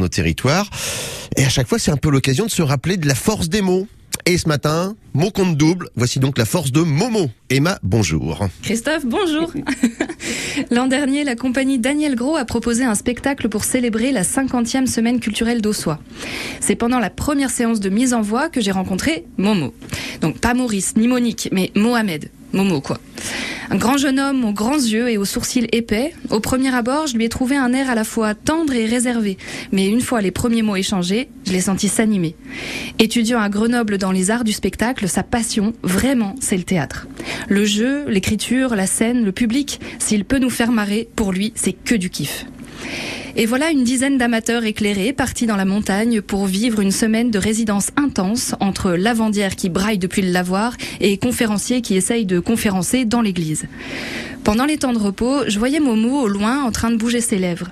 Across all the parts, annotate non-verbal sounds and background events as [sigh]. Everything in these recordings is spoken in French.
nos territoires. Et à chaque fois, c'est un peu l'occasion de se rappeler de la force des mots. Et ce matin, mot compte double. Voici donc la force de Momo. Emma, bonjour. Christophe, bonjour. [laughs] L'an dernier, la compagnie Daniel Gros a proposé un spectacle pour célébrer la 50e semaine culturelle d'Ossois. C'est pendant la première séance de mise en voix que j'ai rencontré Momo. Donc pas Maurice ni Monique, mais Mohamed. Momo quoi. Un grand jeune homme aux grands yeux et aux sourcils épais. Au premier abord, je lui ai trouvé un air à la fois tendre et réservé. Mais une fois les premiers mots échangés, je l'ai senti s'animer. Étudiant à Grenoble dans les arts du spectacle, sa passion, vraiment, c'est le théâtre. Le jeu, l'écriture, la scène, le public, s'il peut nous faire marrer, pour lui, c'est que du kiff. Et voilà une dizaine d'amateurs éclairés partis dans la montagne pour vivre une semaine de résidence intense entre lavandière qui braille depuis le lavoir et conférenciers qui essayent de conférencer dans l'église. Pendant les temps de repos, je voyais Momo au loin en train de bouger ses lèvres.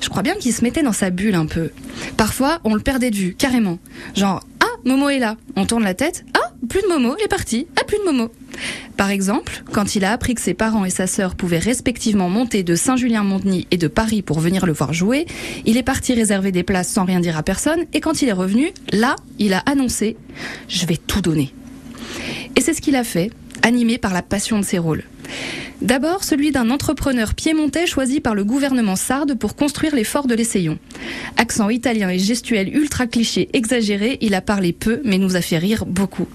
Je crois bien qu'il se mettait dans sa bulle un peu. Parfois, on le perdait de vue, carrément. Genre, ah, Momo est là. On tourne la tête. Ah, plus de Momo, il est parti. Ah, plus de Momo. Par exemple, quand il a appris que ses parents et sa sœur pouvaient respectivement monter de Saint-Julien-Monteny et de Paris pour venir le voir jouer, il est parti réserver des places sans rien dire à personne et quand il est revenu, là, il a annoncé ⁇ Je vais tout donner ⁇ Et c'est ce qu'il a fait, animé par la passion de ses rôles. D'abord, celui d'un entrepreneur piémontais choisi par le gouvernement sarde pour construire les forts de l'Essayon. Accent italien et gestuel ultra cliché exagéré, il a parlé peu mais nous a fait rire beaucoup.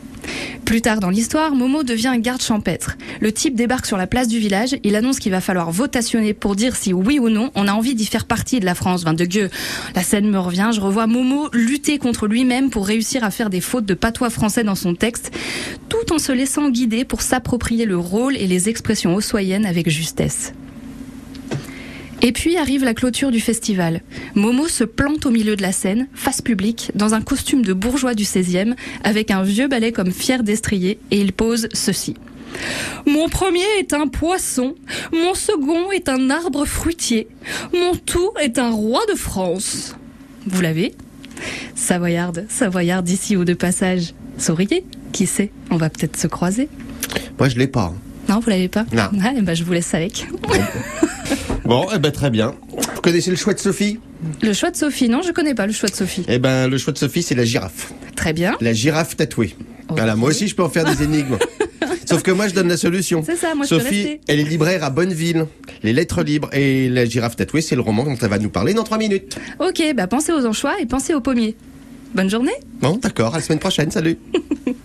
Plus tard dans l'histoire, Momo devient garde champêtre. Le type débarque sur la place du village, il annonce qu'il va falloir votationner pour dire si oui ou non on a envie d'y faire partie de la France. Vingt de gueux. La scène me revient, je revois Momo lutter contre lui-même pour réussir à faire des fautes de patois français dans son texte, tout en se laissant guider pour s'approprier le rôle et les expressions ossoyennes avec justesse. Et puis arrive la clôture du festival. Momo se plante au milieu de la scène, face publique, dans un costume de bourgeois du 16e, avec un vieux balai comme fier d'estrier, et il pose ceci. Mon premier est un poisson, mon second est un arbre fruitier, mon tout est un roi de France. Vous l'avez? Savoyarde, Savoyarde d'ici ou de passage. Souriez, qui sait, on va peut-être se croiser. Moi, je l'ai pas. Non, vous l'avez pas? Non. Ah, eh ben, je vous laisse avec. [laughs] [laughs] Bon, eh ben, très bien. Vous connaissez le choix de Sophie? Le choix de Sophie, non, je connais pas le choix de Sophie. Eh ben, le choix de Sophie, c'est la girafe. Très bien. La girafe tatouée. Voilà, moi aussi, je peux en faire des énigmes. [laughs] Sauf que moi, je donne la solution. C'est ça, moi, je peux Sophie, elle est libraire à Bonneville. Les lettres libres. Et la girafe tatouée, c'est le roman dont elle va nous parler dans trois minutes. Ok, bah pensez aux anchois et pensez aux pommiers. Bonne journée Bon, d'accord, à la semaine prochaine, salut. [laughs]